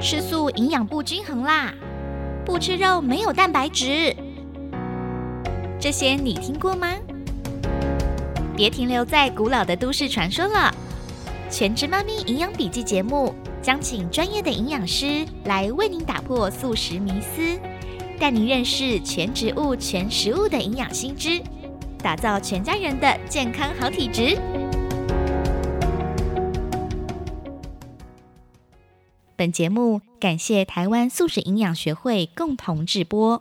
吃素营养不均衡啦，不吃肉没有蛋白质，这些你听过吗？别停留在古老的都市传说了，《全职妈咪营养笔记》节目将请专业的营养师来为您打破素食迷思，带您认识全植物、全食物的营养新知，打造全家人的健康好体质。本节目感谢台湾素食营养学会共同制播。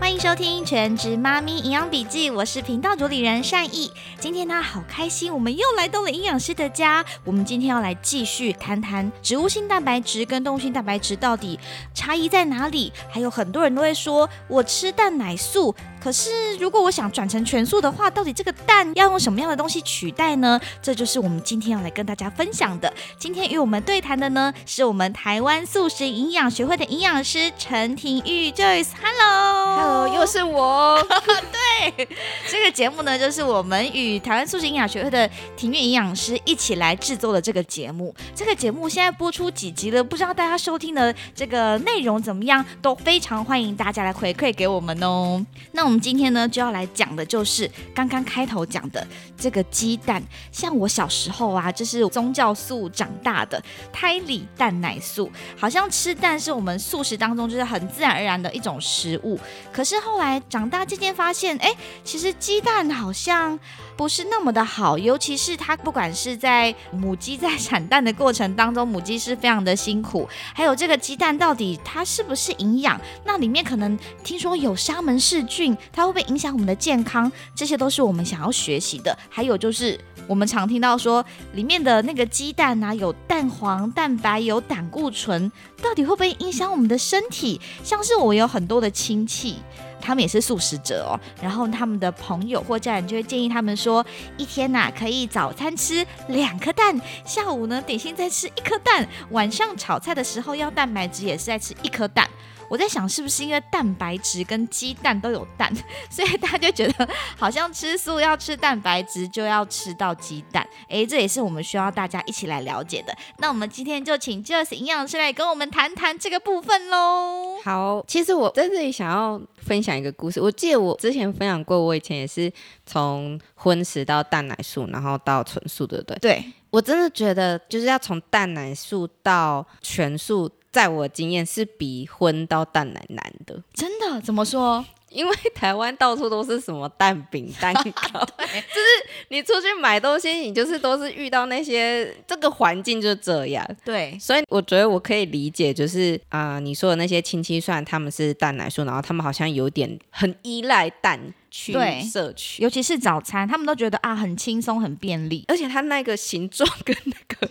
欢迎收听《全职妈咪营养笔记》，我是频道主理人善意。今天呢，好开心，我们又来到了营养师的家。我们今天要来继续谈谈植物性蛋白质跟动物性蛋白质到底差异在哪里。还有很多人都会说，我吃蛋奶素，可是如果我想转成全素的话，到底这个蛋要用什么样的东西取代呢？这就是我们今天要来跟大家分享的。今天与我们对谈的呢，是我们台湾素食营养学会的营养师陈婷玉 Joyce。Hello，Hello。又是我，对这个节目呢，就是我们与台湾素食营养学会的庭院营养师一起来制作的这个节目。这个节目现在播出几集了？不知道大家收听的这个内容怎么样？都非常欢迎大家来回馈给我们哦。那我们我们今天呢，就要来讲的就是刚刚开头讲的这个鸡蛋。像我小时候啊，就是宗教素长大的，胎里蛋奶素，好像吃蛋是我们素食当中就是很自然而然的一种食物。可是后来长大渐渐发现，哎，其实鸡蛋好像不是那么的好，尤其是它不管是在母鸡在产蛋的过程当中，母鸡是非常的辛苦，还有这个鸡蛋到底它是不是营养？那里面可能听说有沙门氏菌，它会不会影响我们的健康？这些都是我们想要学习的。还有就是我们常听到说，里面的那个鸡蛋啊，有蛋黄、蛋白，有胆固醇，到底会不会影响我们的身体？像是我有很多的亲戚。他们也是素食者哦，然后他们的朋友或家人就会建议他们说，一天呐可以早餐吃两颗蛋，下午呢点心再吃一颗蛋，晚上炒菜的时候要蛋白质也是在吃一颗蛋。我在想，是不是因为蛋白质跟鸡蛋都有蛋，所以大家就觉得好像吃素要吃蛋白质就要吃到鸡蛋？哎，这也是我们需要大家一起来了解的。那我们今天就请 Jess 营养师来跟我们谈谈这个部分喽。好，其实我在这里想要分享一个故事。我记得我之前分享过，我以前也是从荤食到蛋奶素，然后到纯素，对不对？对，我真的觉得就是要从蛋奶素到全素。在我经验是比荤到蛋奶难的，真的？怎么说？因为台湾到处都是什么蛋饼、蛋糕，就是你出去买东西，你就是都是遇到那些这个环境就这样。对，所以我觉得我可以理解，就是啊，你说的那些亲戚，虽然他们是蛋奶素，然后他们好像有点很依赖蛋。去摄取，尤其是早餐，他们都觉得啊很轻松很便利，而且它那个形状跟那个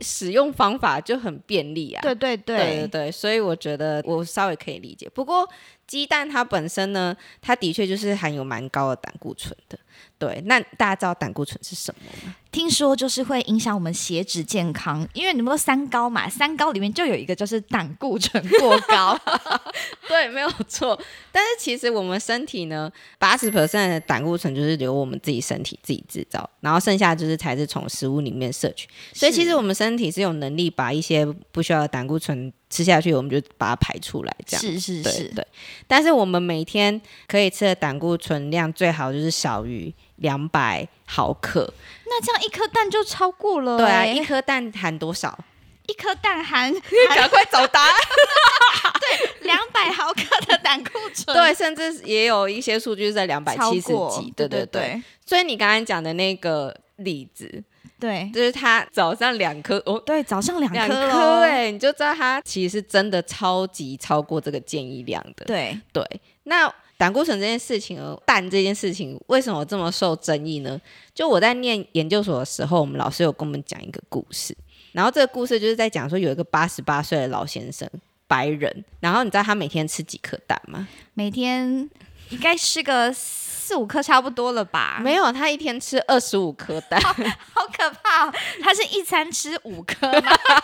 使用方法就很便利啊。对对对对对，所以我觉得我稍微可以理解。不过鸡蛋它本身呢，它的确就是含有蛮高的胆固醇的。对，那大家知道胆固醇是什么吗？听说就是会影响我们血脂健康，因为你们说三高嘛，三高里面就有一个就是胆固醇过高。对，没有错。但是其实我们身体呢，八十 percent 的胆固醇就是由我们自己身体自己制造，然后剩下就是才是从食物里面摄取。所以其实我们身体是有能力把一些不需要的胆固醇吃下去，我们就把它排出来。这样是是是，对。但是我们每天可以吃的胆固醇量最好就是小于。两百毫克，那这样一颗蛋就超过了。对啊，一颗蛋含多少？一颗蛋含，赶快找答案。对，两百毫克的胆固醇。对，甚至也有一些数据是在两百七十几。对对对。所以你刚刚讲的那个例子，对，就是他早上两颗哦，对，早上两颗，两颗，哎，你就知道他其实真的超级超过这个建议量的。对对，那。胆固醇这件事情，而蛋这件事情为什么这么受争议呢？就我在念研究所的时候，我们老师有跟我们讲一个故事，然后这个故事就是在讲说有一个八十八岁的老先生，白人，然后你知道他每天吃几颗蛋吗？每天应该吃个四五颗差不多了吧？没有，他一天吃二十五颗蛋，好可怕！他是一餐吃五颗，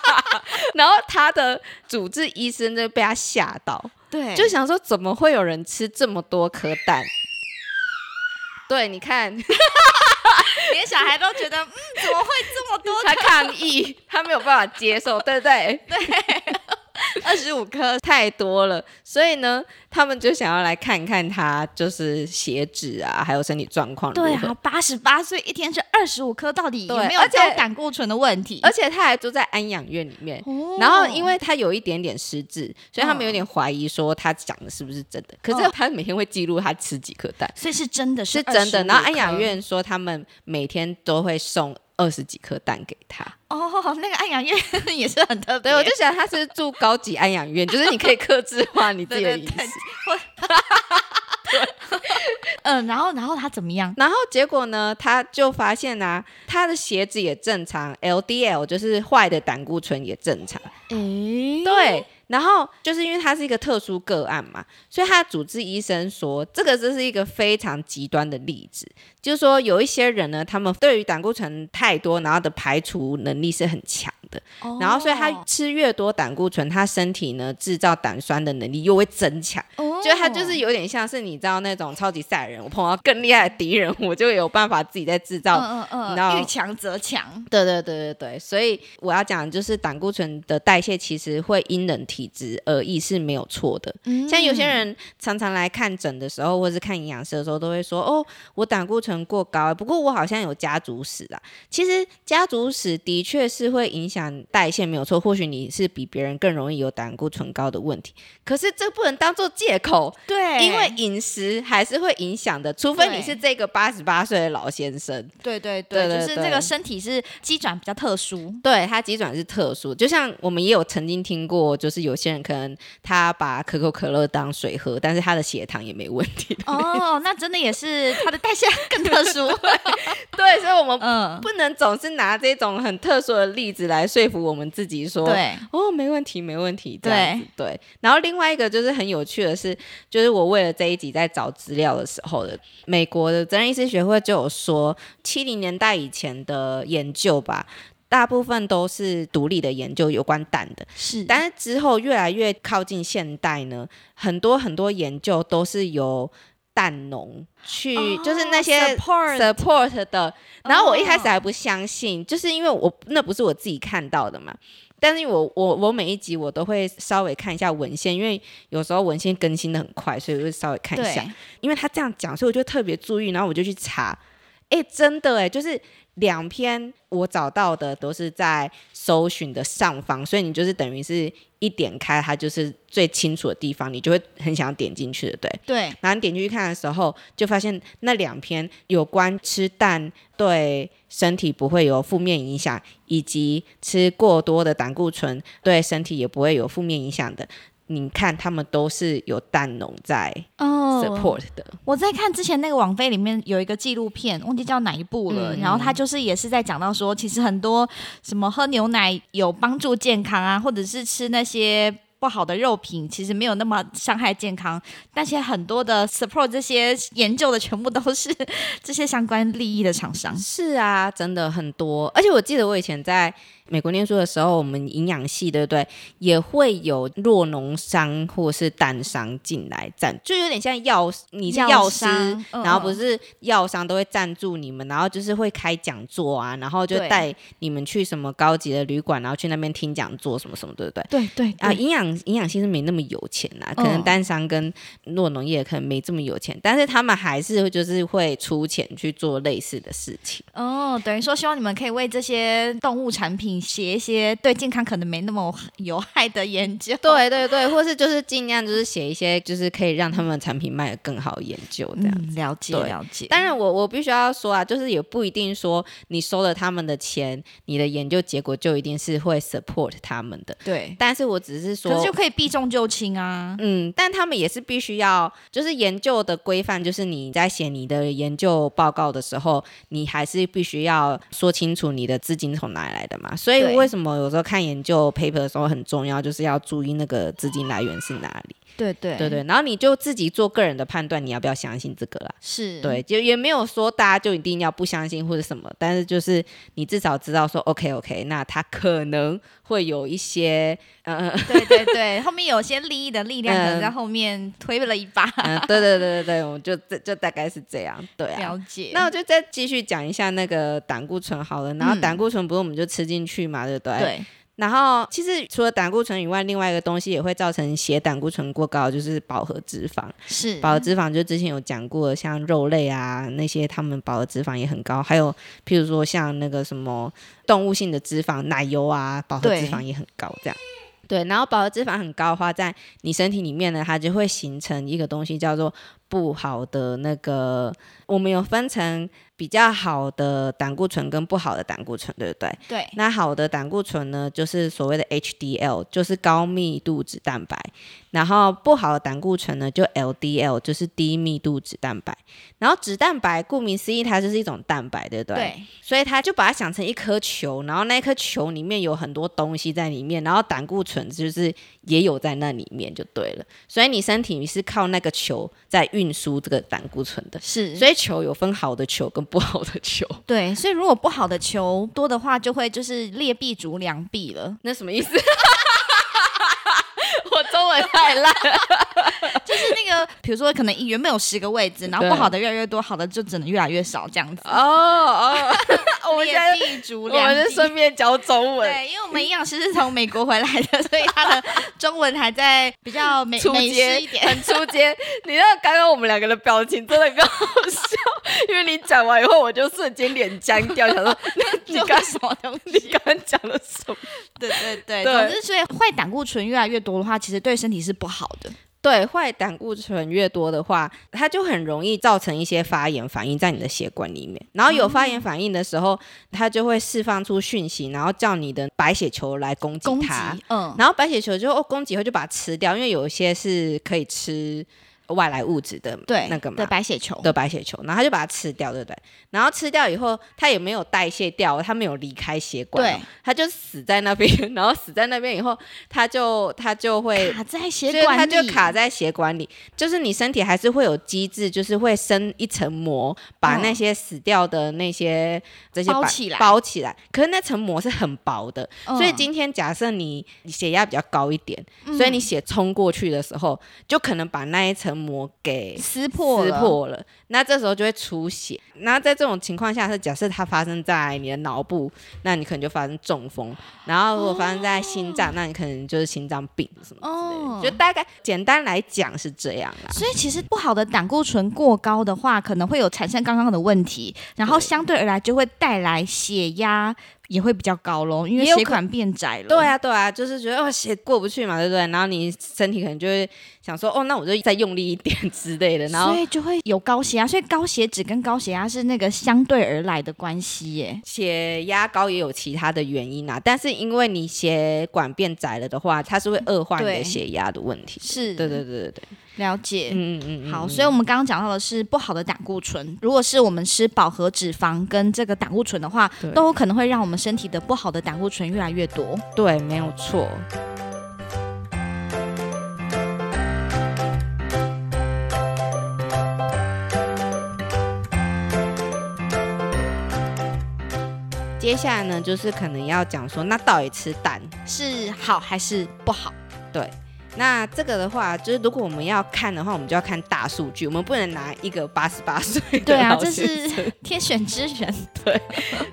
然后他的主治医生就被他吓到。对，就想说怎么会有人吃这么多颗蛋？对，你看，连小孩都觉得，嗯，怎么会这么多？他抗议，他没有办法接受，对不对？对，二十五颗太多了，所以呢，他们就想要来看看他就是血脂啊，还有身体状况。对啊，八十八岁一天是二十五颗，到底有没有高胆固醇的问题？而且他还住在安养院里面，然后因为他有一点点失智，所以他们有点怀疑说他讲的是不是真的。可是他每天会记录他吃几颗蛋，所以是真的是真的。然后安养院说他们每天都会送。二十几颗蛋给他哦，那个安养院 也是很特别。对，我就想他是住高级安养院，就是你可以克制化你自己的饮食。嗯，然后然后他怎么样？然后结果呢？他就发现啊，他的鞋子也正常，LDL 就是坏的胆固醇也正常。诶，对。然后就是因为他是一个特殊个案嘛，所以他主治医生说，这个这是一个非常极端的例子，就是说有一些人呢，他们对于胆固醇太多，然后的排除能力是很强。的，然后所以他吃越多胆固醇，他身体呢制造胆酸的能力又会增强，就他就是有点像是你知道那种超级赛人，我碰到更厉害的敌人，我就有办法自己在制造，嗯嗯嗯，遇强则强，对对对对。对，所以我要讲就是胆固醇的代谢其实会因人体质而异是没有错的，像有些人常常来看诊的时候，或是看营养师的时候，都会说哦，我胆固醇过高，不过我好像有家族史啊，其实家族史的确是会影响。代谢没有错，或许你是比别人更容易有胆固醇高的问题，可是这不能当做借口。对，因为饮食还是会影响的，除非你是这个八十八岁的老先生。对对对，就是这个身体是机转比较特殊，对他机转是特殊。就像我们也有曾经听过，就是有些人可能他把可口可乐当水喝，但是他的血糖也没问题。哦，那真的也是他的代谢 更特殊。对，所以我们嗯不能总是拿这种很特殊的例子来。说服我们自己说，对，哦，没问题，没问题，对对。然后另外一个就是很有趣的是，就是我为了这一集在找资料的时候的，美国的责任医师学会就有说，七零年代以前的研究吧，大部分都是独立的研究有关蛋的，是。但是之后越来越靠近现代呢，很多很多研究都是由蛋农去，就是那些 support 的。然后我一开始还不相信，就是因为我那不是我自己看到的嘛。但是我我我每一集我都会稍微看一下文献，因为有时候文献更新的很快，所以我会稍微看一下。因为他这样讲，所以我就特别注意，然后我就去查。哎，真的哎，就是两篇我找到的都是在搜寻的上方，所以你就是等于是。一点开，它就是最清楚的地方，你就会很想点进去的，对。对。然后你点进去看的时候，就发现那两篇有关吃蛋对身体不会有负面影响，以及吃过多的胆固醇对身体也不会有负面影响的。你看，他们都是有蛋农在 support 的。我在看之前那个网飞里面有一个纪录片，忘记叫哪一部了。然后他就是也是在讲到说，其实很多什么喝牛奶有帮助健康啊，或者是吃那些。不好的肉品其实没有那么伤害健康，但是很多的 support 这些研究的全部都是 这些相关利益的厂商。是啊，真的很多。而且我记得我以前在美国念书的时候，我们营养系对不对，也会有弱农商或是蛋商进来赞，就有点像药，你是药师，然后不是药商都会赞助你们，然后就是会开讲座啊，然后就带你们去什么高级的旅馆，然后去那边听讲座什么什么，对不对？对对啊，营养。营养性是没那么有钱啦，可能单商跟诺农业可能没这么有钱，但是他们还是就是会出钱去做类似的事情。哦，等于说希望你们可以为这些动物产品写一些对健康可能没那么有害的研究。对对对，或是就是尽量就是写一些就是可以让他们产品卖的更好研究这样。了解了解。当然我我必须要说啊，就是也不一定说你收了他们的钱，你的研究结果就一定是会 support 他们的。对，但是我只是说。就可以避重就轻啊，嗯，但他们也是必须要，就是研究的规范，就是你在写你的研究报告的时候，你还是必须要说清楚你的资金从哪里来的嘛。所以为什么有时候看研究 paper 的时候很重要，就是要注意那个资金来源是哪里。对对对对，然后你就自己做个人的判断，你要不要相信这个啦？是，对，就也没有说大家就一定要不相信或者什么，但是就是你至少知道说，OK OK，那他可能会有一些，呃，对对对，后面有些利益的力量可能嗯在后面推了一把，嗯，对对对对对，我就这就大概是这样，对啊。了解。那我就再继续讲一下那个胆固醇好了，然后嗯胆固醇不是我们就吃进去嘛，对不对？。对然后其实除了胆固醇以外，另外一个东西也会造成血胆固醇过高，就是饱和脂肪。是饱和脂肪就之前有讲过，像肉类啊那些，他们饱和脂肪也很高。还有譬如说像那个什么动物性的脂肪，奶油啊，饱和脂肪也很高，这样。对，然后饱和脂肪很高的话，在你身体里面呢，它就会形成一个东西叫做不好的那个，我们有分成比较好的胆固醇跟不好的胆固醇，对不对？对那好的胆固醇呢，就是所谓的 HDL，就是高密度脂蛋白。然后不好的胆固醇呢，就 LDL，就是低密度脂蛋白。然后脂蛋白顾名思义，它就是一种蛋白，对不对？对所以它就把它想成一颗球，然后那颗球里面有很多东西在里面，然后胆固醇就是也有在那里面就对了。所以你身体是靠那个球在运输这个胆固醇的。是，所以球有分好的球跟不好的球，对，所以如果不好的球多的话，就会就是劣币逐良币了。那什么意思？我中文太烂了。就是那个，比如说可能原本有十个位置，然后不好的越来越多，好的就只能越来越少，这样子。哦哦，我们现在我。们是顺便教中文，对，因为我们营养师是从美国回来的，所以他的中文还在比较美美式一点。很出街。你知道刚刚我们两个的表情真的很好笑，因为你讲完以后，我就瞬间脸僵掉，想说 你这刚是什么东你？刚刚讲了什么？对对对，对总之，所以坏胆固醇越来越多的话，其实对身体是不好的。对，坏胆固醇越多的话，它就很容易造成一些发炎反应在你的血管里面。然后有发炎反应的时候，它就会释放出讯息，然后叫你的白血球来攻击攻击它。，嗯，然后白血球就哦攻击以后就把它吃掉，因为有一些是可以吃外来物质的对，那个嘛的白血球，的白血球，然后他就把它吃掉，对不对？然后吃掉以后，它也没有代谢掉，它没有离开血管哦，对它就死在那边。然后死在那边以后，它就它就会。卡在血管里它就卡在血管里，就是你身体还是会有机制，就是会生一层膜，把嗯那些死掉的那些这些白包起来包起来。可是那层膜是很薄的，嗯，所以今天假设你血压比较高一点，所以你血冲过去的时候，就可能把那一层膜给撕破撕了，破了，那这时候就会出血。那在这种情况下，是假设它发生在你的脑部，那你可能就发生中风；然后如果发生在心脏，那你可能就是心脏病什么之类的。哦就大概简单来讲是这样啦。所以其实不好的胆固醇过高的话，可能会有产生刚刚的问题，然后相对而来就会带来血压也会比较高喽，因为血管变窄了。对啊，对啊，就是觉得哦血过不去嘛，对不对？然后你身体可能就会想说，哦，那我就再用力一点 之类的，然后所以就会有高血压，所以高血脂跟高血压是那个相对而来的关系耶。血压高也有其他的原因啊，但是因为你血管变窄了的话，它是会恶化你的血压的问题。是，对对对对对，了解。嗯嗯嗯嗯。好，嗯所以我们刚刚讲到的是不好的胆固醇。如果是我们吃饱和脂肪跟这个胆固醇的话，都有可能会让我们身体的不好的胆固醇越来越多。对，没有错。接下来呢，就是可能要讲说，那到底吃蛋是好还是不好？对那这个的话，就是如果我们要看的话，我们就要看大数据，我们不能拿一个八十八岁的对啊，这是天选之人。对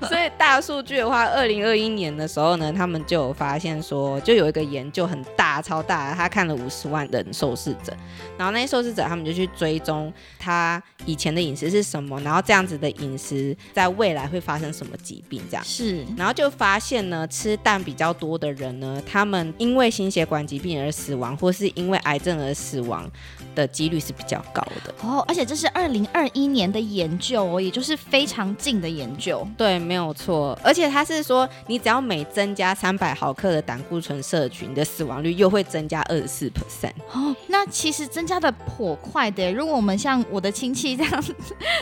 所以大数据的话，二零二一年的时候呢，他们就有发现说，就有一个研究很大、超大，他看了五十万人受试者，然后那些受试者他们就去追踪他以前的饮食是什么，然后这样子的饮食在未来会发生什么疾病这样。是然后就发现呢，吃蛋比较多的人呢，他们因为心血管疾病而死亡，或是因为癌症而死亡的几率是比较高的。哦，而且这是二零二一年的研究哦，也就是非常近的研究。对，没有错。而且他是说，你只要每增加三百毫克的胆固醇摄取，你的死亡率又会增加二十四 percent。哦，那其实增加的颇快的。如果我们像我的亲戚这样，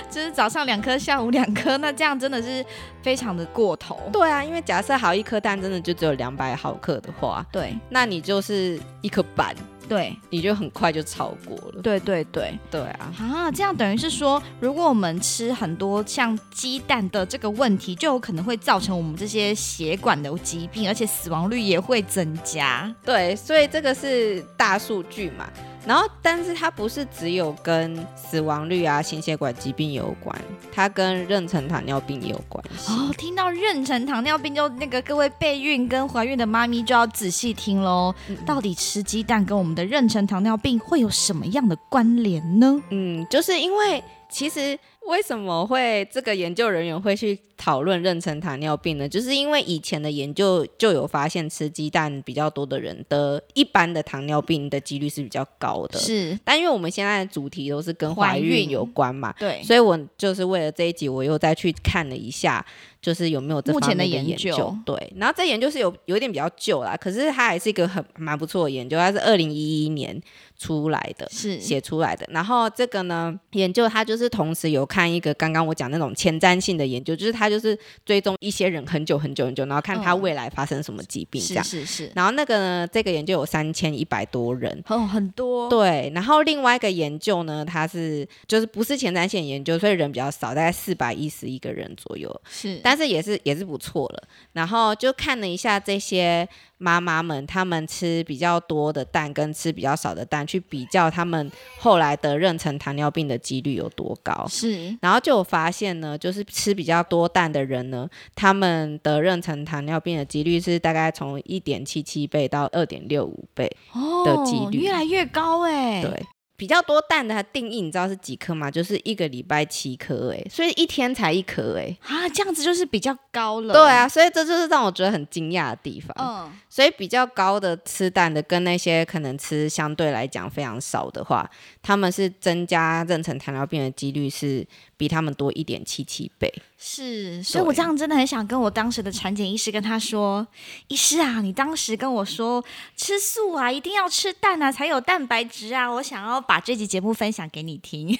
就是早上两颗，下午两颗，那这样真的是非常的过头。对啊，因为假设好一颗蛋真的就只有两百毫克的话，对，那你就是一颗半，对你就很快就超过了。对对对。对啊，啊，这样等于是说，如果我们吃很多像鸡蛋的这个问题，就有可能会造成我们这些血管的疾病，而且死亡率也会增加。对，所以这个是大数据嘛。然后，但是它不是只有跟死亡率啊、心血管疾病有关，它跟妊娠糖尿病也有关系。哦，听到妊娠糖尿病，就那个各位备孕跟怀孕的妈咪就要仔细听喽。到底吃鸡蛋跟我们的妊娠糖尿病会有什么样的关联呢？嗯，就是因为其实为什么会这个研究人员会去讨论妊娠糖尿病呢？就是因为以前的研究就有发现，吃鸡蛋比较多的人的一般的糖尿病的几率是比较高的。是但因为我们现在的主题都是跟怀孕有关嘛，对，所以我就是为了这一集，我又再去看了一下，就是有没有这目前的方面研研究对，然后这研究是有有一点比较旧啦，可是它还是一个很蛮不错的研究，它是二零一一年出来的。是写出来的，然后这个呢，研究它就是同时有看一个刚刚我讲那种前瞻性的研究，就是它就是追踪一些人很久很久很久，然后看他嗯未来发生什么疾病这是样。是是，然后那个呢，这个研究有三千一百多人，哦，很多，对，然后另外一个研究呢，它是就是不是前瞻性研究，所以人比较少，大概四百一十一个人左右，是，但是也是也是不错了。然后就看了一下这些妈妈们，她们吃比较多的蛋跟吃比较少的蛋，去比较她们后来得妊娠糖尿病的几率有多高。是然后就有发现呢，就是吃比较多蛋的人呢，他们得妊娠糖尿病的几率是大概从一点七七倍到二点六五倍。哦的几率越来越高哎，对，比较多蛋的它定义你知道是几颗吗？就是一个礼拜七颗，哎，所以一天才一颗，哎。啊，这样子就是比较高了，对，啊，所以这就是让我觉得很惊讶的地方。嗯，所以比较高的吃蛋的，跟那些可能吃相对来讲非常少的话，他们是增加妊娠糖尿病的几率是比他们多一点七七倍。是，所以我这样真的很想跟我当时的产检医师跟他说，医师啊，你当时跟我说吃素啊，一定要吃蛋啊，才有蛋白质啊，我想要把这集节目分享给你听。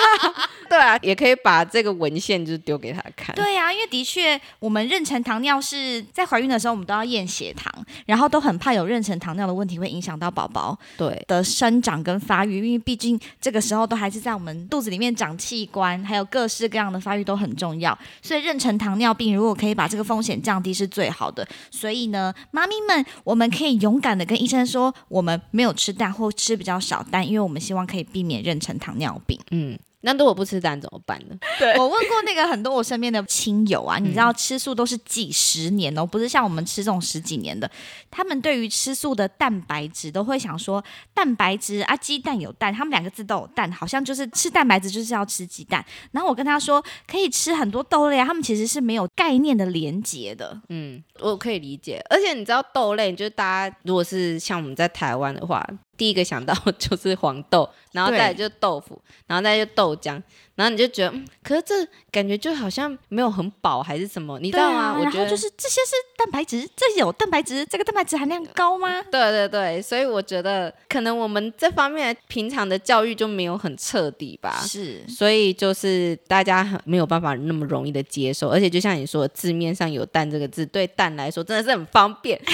对啊，也可以把这个文献就是丢给他看。对啊、因为的确，我们妊娠糖尿是在怀孕的时候，我们都要验血糖，然后都很怕有妊娠糖尿的问题会影响到宝宝对的生长跟发育，因为毕竟这个时候都还是在我们肚子里面长器官，还有各式各样的发育都很重要。所以妊娠糖尿病如果可以把这个风险降低是最好的。所以呢，妈咪们，我们可以勇敢的跟医生说，我们没有吃蛋或吃比较少蛋，因为我们希望可以避免妊娠糖尿病。嗯，那如果不吃蛋怎么办呢？对我问过那个很多我身边的亲友啊，你知道吃素都是几十年哦，不是像我们吃这种十几年的。他们对于吃素的蛋白质都会想说，蛋白质啊，鸡蛋有蛋，他们两个字都有蛋，好像就是吃蛋白质就是要吃鸡蛋。然后我跟他说，可以吃很多豆类啊，他们其实是没有概念的连接的。嗯，我可以理解。而且你知道豆类，就是大家如果是像我们在台湾的话，第一个想到 就是黄豆，然后再来就是豆腐，然后再来就豆浆，然后你就觉得，嗯，可是这感觉就好像没有很饱还是什么，你知道吗？啊，我觉得就是这些是蛋白质，这有蛋白质，这个蛋白质含量高吗？对对对，所以我觉得可能我们这方面平常的教育就没有很彻底吧。是所以就是大家很没有办法那么容易的接受，而且就像你说，字面上有蛋这个字，对蛋来说真的是很方便。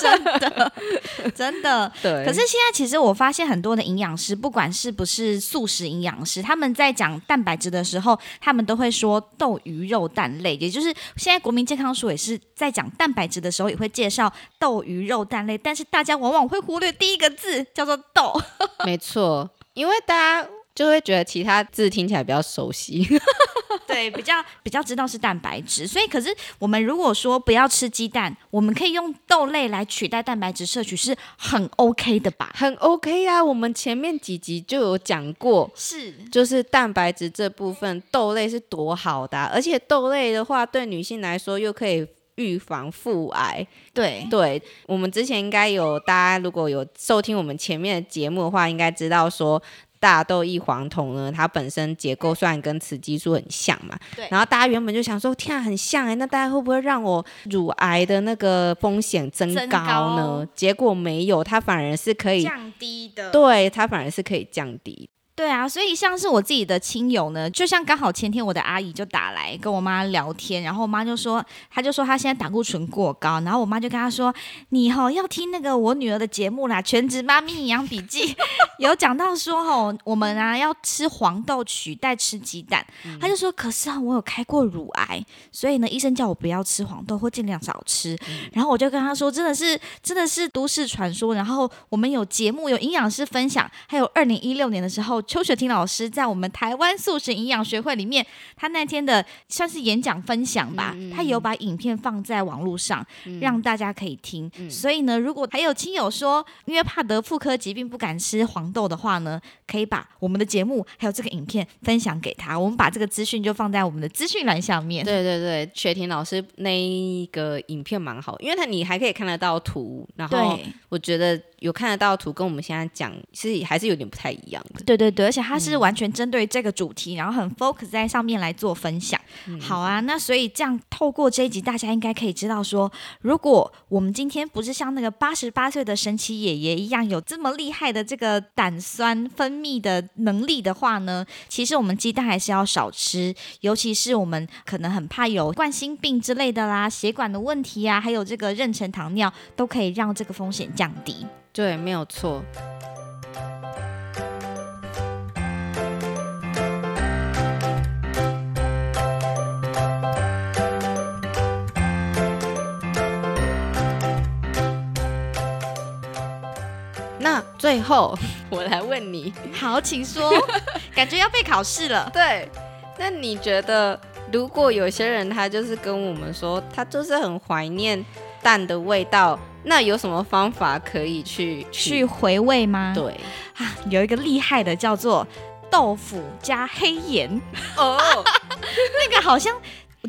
真的，真的。对，可是现在其实我发现很多的营养师，不管是不是素食营养师，他们在讲蛋白质的时候，他们都会说豆、鱼、肉、蛋类，也就是现在国民健康署也是在讲蛋白质的时候，也会介绍豆、鱼、肉、蛋类，但是大家往往会忽略第一个字叫做豆。没错，因为大家就会觉得其他字听起来比较熟悉。对，比较比较知道是蛋白质，所以可是我们如果说不要吃鸡蛋，我们可以用豆类来取代蛋白质摄取，是很 OK 的吧？很 OK 啊，我们前面几集就有讲过，是，就是蛋白质这部分，豆类是多好的啊、而且豆类的话，对女性来说又可以预防腹癌。对，对我们之前应该有，大家如果有收听我们前面的节目的话，应该知道说。大豆异黄酮呢，它本身结构虽然跟雌激素很像嘛，对然后大家原本就想说，天啊，很像哎，那大家会不会让我乳癌的那个风险增增高呢？高结果没有，它反而是可以降低的，对，它反而是可以降低。对啊，所以像是我自己的亲友呢，就像刚好前天我的阿姨就打来跟我妈聊天，然后我妈就说，她就说她现在胆固醇过高，然后我妈就跟她说，你吼要听那个我女儿的节目啦，《全职妈咪营养笔记》有讲到说吼，我们啊要吃黄豆取代吃鸡蛋，她就说，可是啊我有开过乳癌，所以呢医生叫我不要吃黄豆或尽量少吃，然后我就跟她说，真的是真的是都市传说，然后我们有节目有营养师分享，还有二零一六年的时候。邱雪婷老师在我们台湾素食营养学会里面，他那天的算是演讲分享吧，他有把影片放在网络上，让大家可以听。所以呢，如果还有亲友说因为怕得妇科疾病不敢吃黄豆的话呢，可以把我们的节目还有这个影片分享给他。我们把这个资讯就放在我们的资讯栏下面。对对对，雪婷老师那一个影片蛮好，因为他你还可以看得到图，然后我觉得。有看得到图，跟我们现在讲是还是有点不太一样的。对对对，而且它是完全针对这个主题，然后很 focus 在上面来做分享。好啊，那所以这样透过这一集，大家应该可以知道说，如果我们今天不是像那个八十八岁的神奇爷爷一样有这么厉害的这个胆酸分泌的能力的话呢，其实我们鸡蛋还是要少吃，尤其是我们可能很怕有冠心病之类的啦，血管的问题啊，还有这个妊娠糖尿，都可以让这个风险降低。对，没有错。那最后 我来问你，好，请说。感觉要被考试了。对，那你觉得，如果有些人他就是跟我们说，他就是很怀念蛋的味道？那有什么方法可以去去回味吗？对啊，有一个厉害的叫做豆腐加黑盐哦，那个好像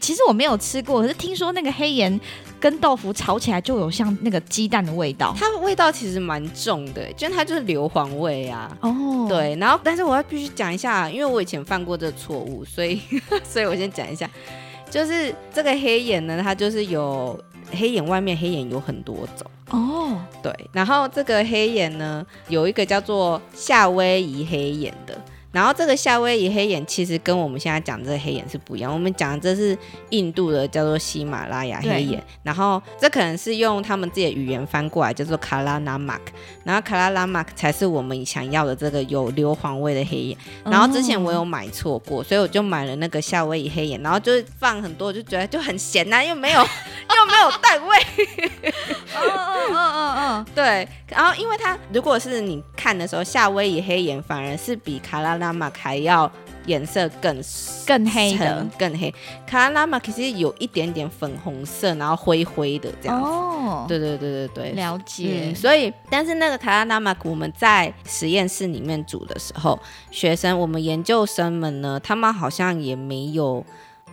其实我没有吃过，可是听说那个黑盐跟豆腐炒起来就有像那个鸡蛋的味道，它味道其实蛮重的，就它就是硫磺味啊。哦，对，然后但是我要必须讲一下，因为我以前犯过这个错误，所以 所以我先讲一下，就是这个黑盐呢，它就是有。黑眼外面黑眼有很多种哦，对，然后这个黑眼呢，有一个叫做夏威夷黑眼的。然后这个夏威夷黑眼其实跟我们现在讲这个黑眼是不一样，我们讲的这是印度的叫做喜马拉雅黑眼，然后这可能是用他们自己的语言翻过来叫做卡拉拉马克，然后卡拉拉马克才是我们想要的这个有硫磺味的黑眼。然后之前我有买错过，所以我就买了那个夏威夷黑眼，然后就是放很多，我就觉得就很咸呐，又没有 又没有蛋味。嗯嗯嗯嗯嗯，对。然后因为它如果是你看的时候，夏威夷黑眼反而是比卡拉。拉玛还要颜色更更黑的更黑，卡拉拉玛其实有一点点粉红色，然后灰灰的这样子。哦，对对对对对，了解。所以，但是那个卡拉拉玛，我们在实验室里面煮的时候，学生我们研究生们呢，他们好像也没有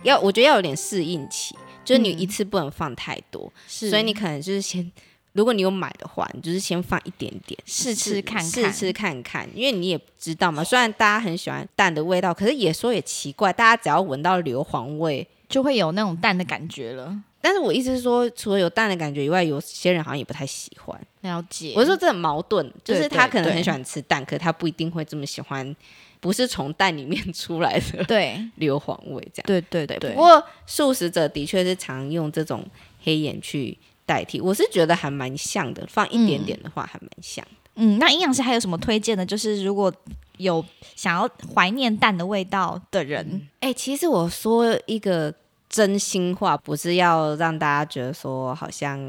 要，我觉得要有点适应期，就是你一次不能放太多，所以你可能就是先。如果你有买的话，你就是先放一点点试吃看看，试吃看看，因为你也知道嘛。虽然大家很喜欢蛋的味道，可是也说也奇怪，大家只要闻到硫磺味，就会有那种蛋的感觉了。但是我意思是说，除了有蛋的感觉以外，有些人好像也不太喜欢。了解，我说这很矛盾，就是他可能很喜欢吃蛋，可他不一定会这么喜欢，不是从蛋里面出来的对硫磺味这样。对对对。不过素食者的确是常用这种黑眼去。代替我是觉得还蛮像的，放一点点的话还蛮像的。嗯，那营养师还有什么推荐的？就是如果有想要怀念蛋的味道的人，哎，其实我说一个真心话，不是要让大家觉得说好像。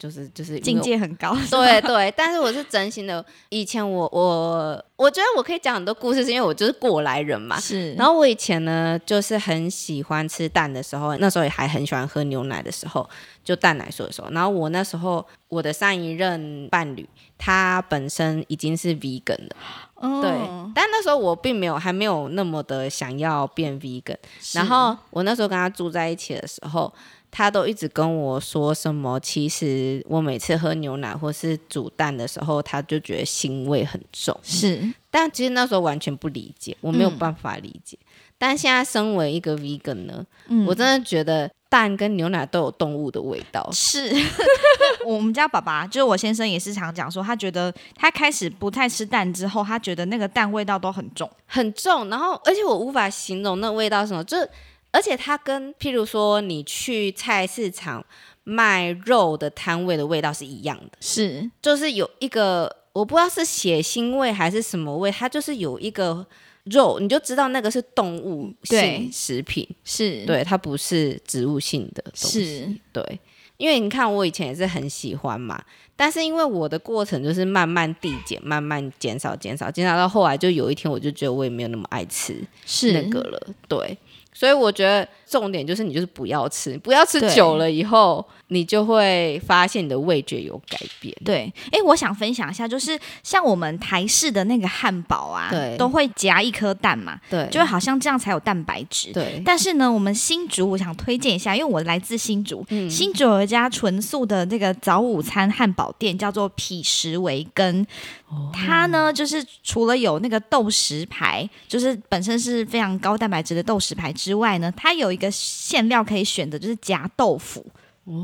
就是就是境界很高，对对，但是我是真心的。以前我我我觉得我可以讲很多故事，是因为我就是过来人嘛。是。然后我以前呢，就是很喜欢吃蛋的时候，那时候也还很喜欢喝牛奶的时候，就蛋奶素的时候。然后我那时候我的上一任伴侣，他本身已经是 vegan 的，对。但那时候我并没有还没有那么的想要变 vegan。然后我那时候跟他住在一起的时候。他都一直跟我说什么？其实我每次喝牛奶或是煮蛋的时候，他就觉得腥味很重。是，但其实那时候完全不理解，我没有办法理解。但现在身为一个 vegan 呢，我真的觉得蛋跟牛奶都有动物的味道。是 我们家爸爸，就是我先生也是常讲说，他觉得他开始不太吃蛋之后，他觉得那个蛋味道都很重。很重，然后而且我无法形容那味道是什么，就是而且它跟譬如说你去菜市场卖肉的摊位的味道是一样的，是。就是有一个我不知道是血腥味还是什么味，它就是有一个肉，你就知道那个是动物性食品，是，对，它不是植物性的东西，是。对。因为你看，我以前也是很喜欢嘛，但是因为我的过程就是慢慢递减，慢慢减少、减少、减少，到后来就有一天，我就觉得我也没有那么爱吃是。那个了，对。所以我觉得重点就是你就是不要吃，不要吃久了以后，你就会发现你的味觉有改变。对，哎，我想分享一下，就是像我们台式的那个汉堡啊，对都会夹一颗蛋嘛，对，就好像这样才有蛋白质。对，但是呢，我们新竹，我想推荐一下，因为我来自新竹，嗯新竹有一家纯素的这个早午餐汉堡店，叫做匹什维根。它呢，就是除了有那个豆豉排，就是本身是非常高蛋白质的豆豉排之外呢，它有一个馅料可以选择，就是夹豆腐。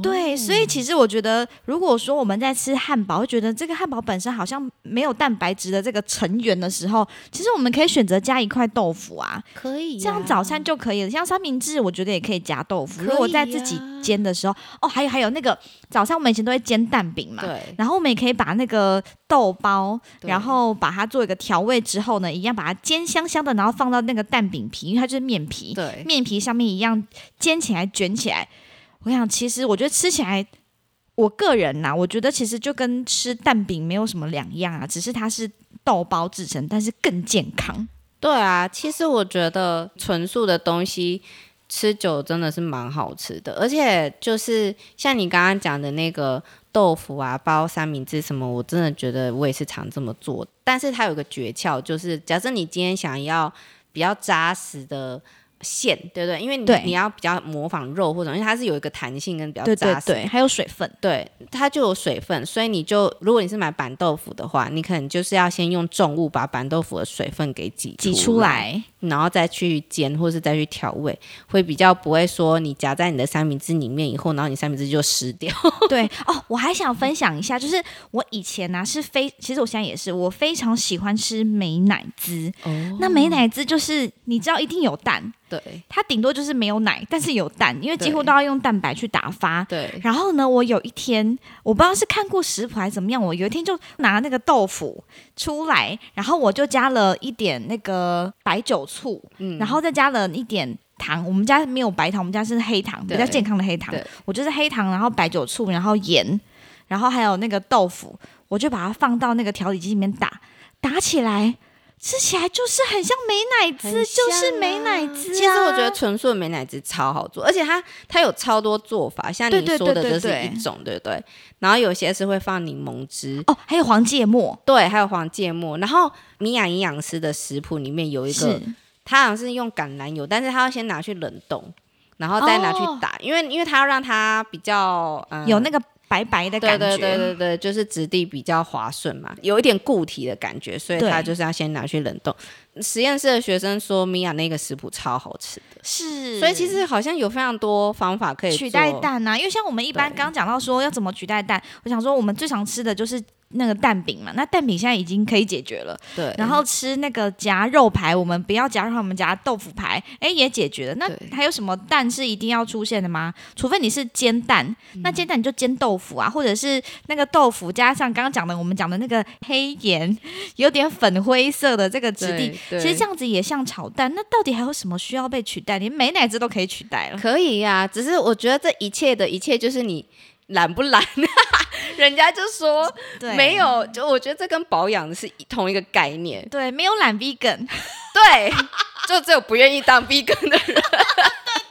对，所以其实我觉得，如果说我们在吃汉堡，会觉得这个汉堡本身好像没有蛋白质的这个成员的时候，其实我们可以选择加一块豆腐啊，可以这样早餐就可以了。像三明治，我觉得也可以加豆腐。如果在自己煎的时候，哦，还有还有那个早上我们以前都会煎蛋饼嘛，对然后我们也可以把那个豆包，然后把它做一个调味之后呢，一样把它煎香香的，然后放到那个蛋饼皮，因为它就是面皮，对面皮上面一样煎起来卷起来。我想，其实我觉得吃起来，我个人呐、我觉得其实就跟吃蛋饼没有什么两样啊，只是它是豆包制成，但是更健康。对啊，其实我觉得纯素的东西吃久真的是蛮好吃的，而且就是像你刚刚讲的那个豆腐啊、包三明治什么，我真的觉得我也是常这么做。但是它有个诀窍，就是假设你今天想要比较扎实的。馅对不对？因为你你要比较模仿肉或者，因为它是有一个弹性跟比较扎实对对，还有水分。对，它就有水分，所以你就如果你是买板豆腐的话，你可能就是要先用重物把板豆腐的水分给挤挤出出来，然后再去煎或是再去调味，会比较不会说你夹在你的三明治里面以后，然后你三明治就湿掉。对哦，我还想分享一下，就是我以前呢、是非，其实我现在也是，我非常喜欢吃美奶滋。哦那美奶滋就是你知道一定有蛋，对它顶多就是没有奶，但是有蛋，因为几乎都要用蛋白去打发。对然后呢，我有一天我不知道是看过食谱还是怎么样，我有一天就拿那个豆腐出来，然后我就加了一点那个白酒醋，嗯然后再加了一点糖。我们家没有白糖，我们家是黑糖，比较健康的黑糖。我就是黑糖，然后白酒醋，然后盐，然后还有那个豆腐，我就把它放到那个调理机里面打，打起来。吃起来就是很像美乃滋，很就是美啊乃滋、啊。其实我觉得纯素的美乃滋超好做，而且它它有超多做法，像你说的这是一种，对不对？然后有些是会放柠檬汁，哦，还有黄芥末，对，还有黄芥末。然后米娅营养师的食谱里面有一个是，他好像是用橄榄油，但是他要先拿去冷冻，然后再拿去哦打，因为因为他要让它比较、呃、有那个白白的感觉。对对对对对，就是质地比较滑顺嘛，有一点固体的感觉，所以对他就是要先拿去冷冻。实验室的学生说，米娅那个食谱超好吃的，是，所以其实好像有非常多方法可以取代。蛋呐、因为像我们一般刚刚讲到说要怎么取代蛋，我想说我们最常吃的就是那个蛋饼嘛，那蛋饼现在已经可以解决了。对，然后吃那个夹肉排，我们不要夹肉排，我们夹豆腐排，哎，也解决了。那还有什么蛋是一定要出现的吗？除非你是煎蛋，嗯那煎蛋你就煎豆腐啊，或者是那个豆腐加上刚刚讲的我们讲的那个黑盐，有点粉灰色的这个质地，其实这样子也像炒蛋。那到底还有什么需要被取代？连美乃滋都可以取代了。可以呀、只是我觉得这一切的一切就是你懒不懒，人家就说 对，没有，就我觉得这跟保养是同一个概念。对，没有懒 vegan。对，就只有不愿意当 vegan 的人。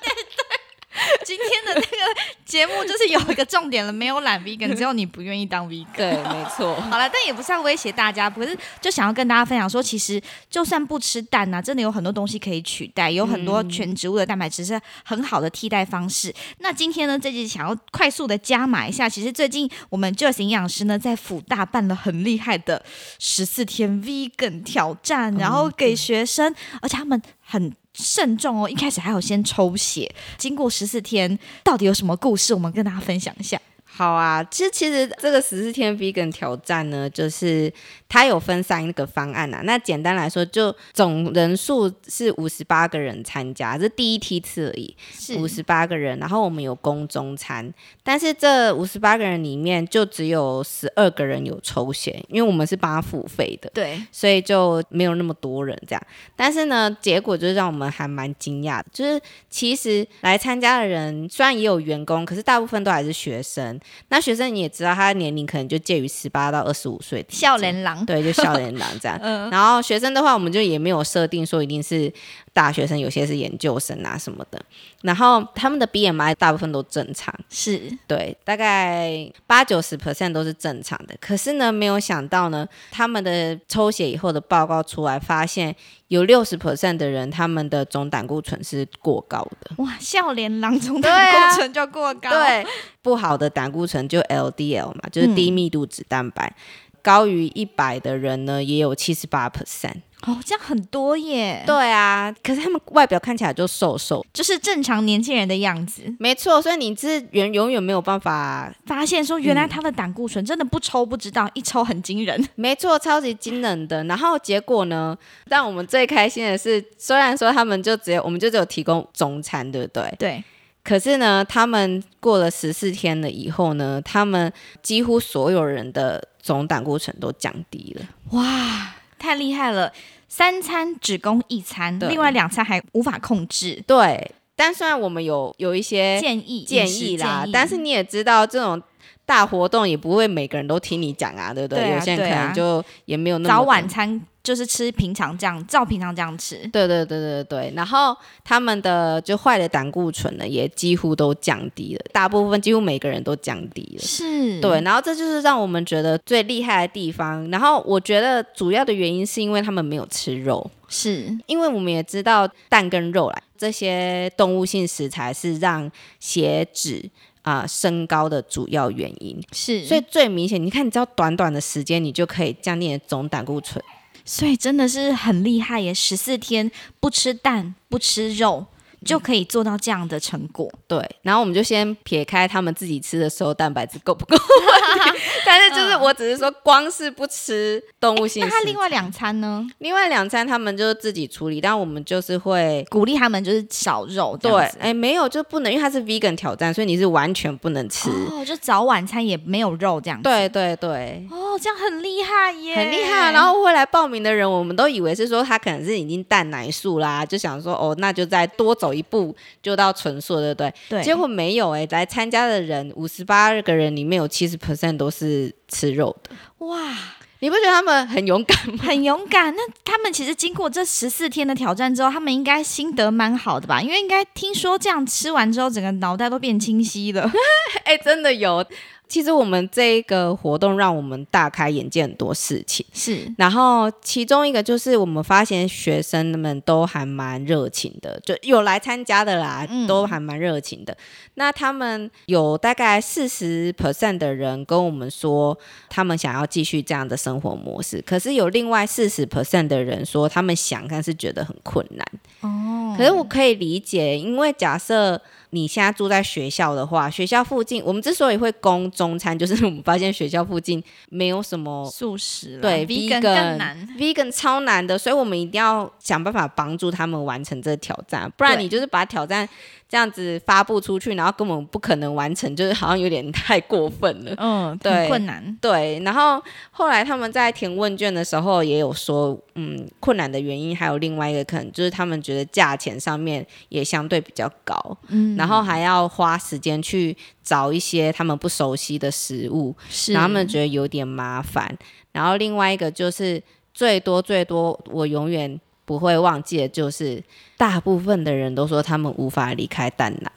今天的那个节目就是有一个重点了，没有懒 vegan，只有你不愿意当 vegan。对，没错。好了，但也不是要威胁大家，不是就想要跟大家分享说，其实就算不吃蛋呐、真的有很多东西可以取代，有很多全植物的蛋白质是很好的替代方式。那今天呢，这集想要快速的加码一下，其实最近我们 Joyce 营养师呢在辅大办了很厉害的十四天 vegan 挑战，然后给学生，而且他们很。慎重哦，一开始还要先抽血，经过十四天，到底有什么故事？我们跟大家分享一下。好啊，其实其实这个十四天 vegan 挑战呢，就是它有分三个方案啊。那简单来说，就总人数是五十八个人参加，这第一梯次而已，是五十八个人。然后我们有公中餐，但是这五十八个人里面就只有十二个人有抽血，因为我们是帮他付费的。对，所以就没有那么多人这样。但是呢，结果就是让我们还蛮惊讶的，就是其实来参加的人虽然也有员工，可是大部分都还是学生。那学生你也知道，他的年龄可能就介于十八到二十五岁笑脸狼。对，就笑脸郎这样。嗯然后学生的话，我们就也没有设定说一定是大学生，有些是研究生啊什么的。然后他们的 BMI 大部分都正常，是对，大概八九十 percent 都是正常的。可是呢，没有想到呢，他们的抽血以后的报告出来，发现有六十 percent 的人，他们的总胆固醇是过高的。哇，笑脸狼从对啊胆固醇就过高，，对，不好的胆固醇就 LDL 嘛，就是低密度脂蛋白。高于一百的人呢，也有七十八 percent。哦，这样很多耶，对啊，可是他们外表看起来就瘦瘦，就是正常年轻人的样子。没错，所以你是永永远没有办法，发现说，原来他的胆固醇真的不抽不知道，一抽很惊人。没错，超级惊人的。然后结果呢，但我们最开心的是，虽然说他们就只有我们就只有提供中餐，对不对？对，可是呢，他们过了十四天了以后呢，他们几乎所有人的总胆固醇都降低了。哇，太厉害了！三餐只供一餐，另外两餐还无法控制。对，但虽然我们有有一些建议建议啦，建议但是你也知道这种。大活动也不会每个人都听你讲啊，对不对？对啊有些人可能就也没有那么早晚餐就是吃平常这样，照平常这样吃。对对对对对，然后他们的就坏的胆固醇呢，也几乎都降低了，大部分几乎每个人都降低了。是，对，然后这就是让我们觉得最厉害的地方。然后我觉得主要的原因是因为他们没有吃肉，是因为我们也知道蛋跟肉啦，这些动物性食材是让血脂啊、升高的主要原因。是，所以最明显，你看，你只要短短的时间，你就可以降低你的总胆固醇。所以真的是很厉害耶！十四天不吃蛋不吃肉，就可以做到这样的成果。对，然后我们就先撇开他们自己吃的时候蛋白质够不够 但是就是我只是说，光是不吃动物性那，他另外两餐呢？另外两餐他们就自己处理，但我们就是会。鼓励他们就是少肉对。哎，没有就不能，因为它是 vegan 挑战，所以你是完全不能吃。哦，就早晚餐也没有肉这样子。对对对，哦，这样很厉害耶，很厉害啊。然后会来报名的人，我们都以为是说他可能是已经蛋奶素啦，就想说哦，那就再多走一步就到纯素，对不对？对，结果没有哎、来参加的人五十八个人里面有七十 percent 都是吃肉的，哇，你不觉得他们很勇敢吗？很勇敢。那他们其实经过这十四天的挑战之后，他们应该心得蛮好的吧？因为应该听说这样吃完之后，整个脑袋都变清晰了。哎、真的有。其实我们这一个活动让我们大开眼界很多事情，是然后其中一个就是我们发现学生们都还蛮热情的，就有来参加的啦，嗯都还蛮热情的。那他们有大概四十 percent 的人跟我们说，他们想要继续这样的生活模式，可是有另外四十 percent 的人说，他们想，但是觉得很困难。哦，可是我可以理解，因为假设你现在住在学校的话，学校附近我们之所以会供中餐，就是我们发现学校附近没有什么素食啦对 vegan vegan 更难。vegan 超难的，所以我们一定要想办法帮助他们完成这个挑战，不然你就是把挑战这样子发布出去，然后根本不可能完成，就是好像有点太过分了。嗯，对困难。对，然后后来他们在填问卷的时候也有说，嗯，困难的原因还有另外一个可能就是他们觉得价钱上面也相对比较高，嗯，然后还要花时间去找一些他们不熟悉的食物，是然后他们觉得有点麻烦。然后另外一个就是最多最多，我永远不会忘记的，就是大部分的人都说他们无法离开蛋奶。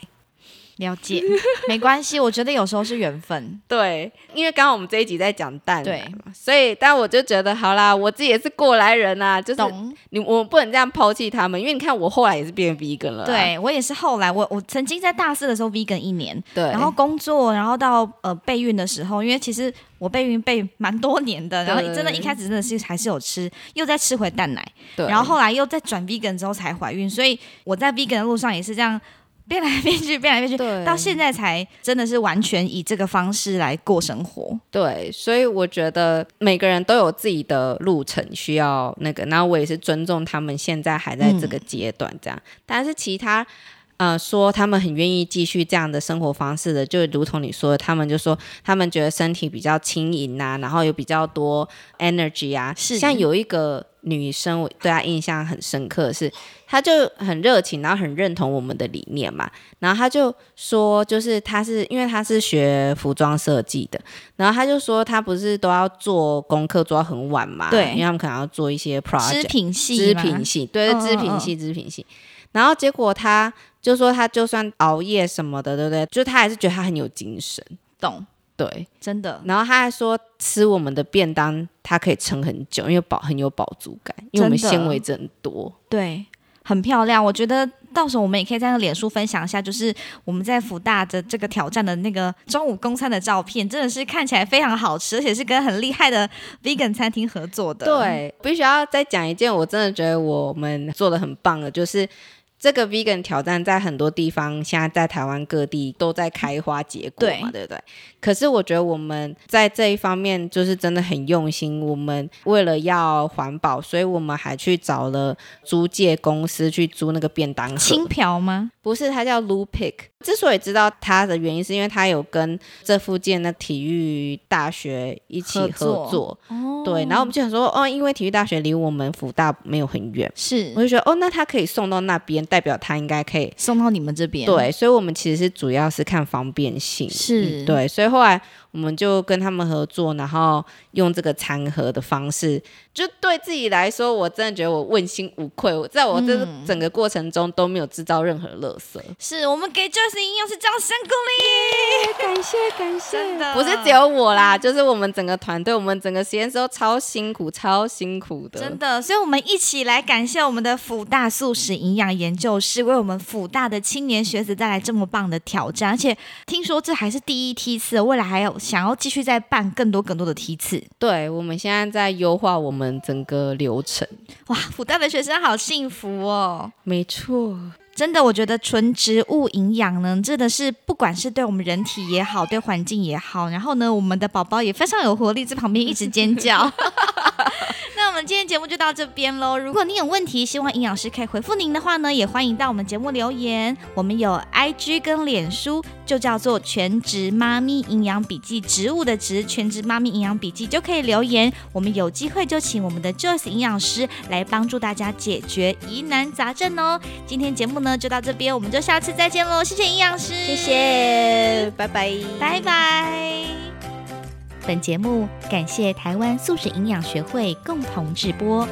了解，没关系，我觉得有时候是缘分。对，因为刚刚我们这一集在讲蛋奶对。嘛，所以但我就觉得好啦，我自己也是过来人啊，就是？你我不能这样抛弃他们，因为你看我后来也是变 vegan 了、啊，对我也是后来，我我曾经在大四的时候 vegan 一年，对，然后工作，然后到呃备孕的时候，因为其实我备孕备蛮多年的，然后对。真的一开始真的是还是有吃，又在吃回蛋奶，对，然后后来又再转 vegan 之后才怀孕，所以我在 vegan 的路上也是这样变来变去，变来变去，对到现在才真的是完全以这个方式来过生活。对，所以我觉得每个人都有自己的路程需要那个，然后我也是尊重他们现在还在这个阶段这样，但是其他。呃，说他们很愿意继续这样的生活方式的，就如同你说的，他们就说他们觉得身体比较轻盈啊、然后有比较多 energy 啊。是像有一个女生，我对她印象很深刻的是，她就很热情，然后很认同我们的理念嘛。然后她就说，就是她是因为她是学服装设计的，然后她就说她不是都要做功课做到很晚嘛？对因为他们可能要做一些 project。织品系织品系，对，织品系，织品系。然后结果他就说，他就算熬夜什么的，对不对？就他还是觉得他很有精神，懂，对。真的然后他还说，吃我们的便当，它可以撑很久，因为饱很有饱足感，因为我们纤维真的多。对，很漂亮。我觉得到时候我们也可以在那脸书分享一下，就是我们在福大的这个挑战的那个中午公餐的照片，真的是看起来非常好吃，而且是跟很厉害的 vegan 餐厅合作的。，对，必须要再讲一件，我真的觉得我们做的很棒的，就是。这个 vegan 挑战在很多地方，现在在台湾各地都在开花结果嘛，对不对？可是我觉得我们在这一方面就是真的很用心。我们为了要环保，所以我们还去找了租借公司去租那个便当盒。轻漂吗？不是，它叫 Lu Pick。之所以知道它的原因，是因为它有跟这附近的体育大学一起合合作。哦，对，然后我们就想说，哦，因为体育大学离我们福大没有很远，是我就觉得，哦，那它可以送到那边，代表他应该可以。送到你们这边。，对，所以我们其实是主要是看方便性，是嗯对，所以后来我们就跟他们合作，然后用这个餐盒的方式，就对自己来说，我真的觉得我问心无愧。我在我这嗯整个过程中都没有制造任何垃圾。是我们给 Joyce 营养师掌声鼓励。感谢感谢真的不是只有我啦，就是我们整个团队，我们整个实验室都超辛苦，超辛苦的。真的，所以我们一起来感谢我们的辅大素食营养研究室，为我们辅大的青年学子带来这么棒的挑战，而且听说这还是第一梯次，未来还有想要继续再办更多更多的梯次。对，我们现在在优化我们整个流程。哇，辅大的学生好幸福哦！没错，真的，我觉得纯植物营养呢，真的是不管是对我们人体也好，对环境也好，然后呢，我们的宝宝也非常有活力，在旁边一直尖叫。今天节目就到这边喽。如果你有问题，希望营养师可以回复您的话呢，也欢迎到我们节目留言。我们有 IG 跟脸书，就叫做全职妈咪营养笔记，植物的植，全职妈咪营养笔记就可以留言。我们有机会就请我们的 Joyce 营养师来帮助大家解决疑难杂症哦。今天节目呢就到这边，我们就下次再见喽。谢谢营养师，谢谢，拜拜，拜拜。本节目感谢台湾素食营养学会共同制播。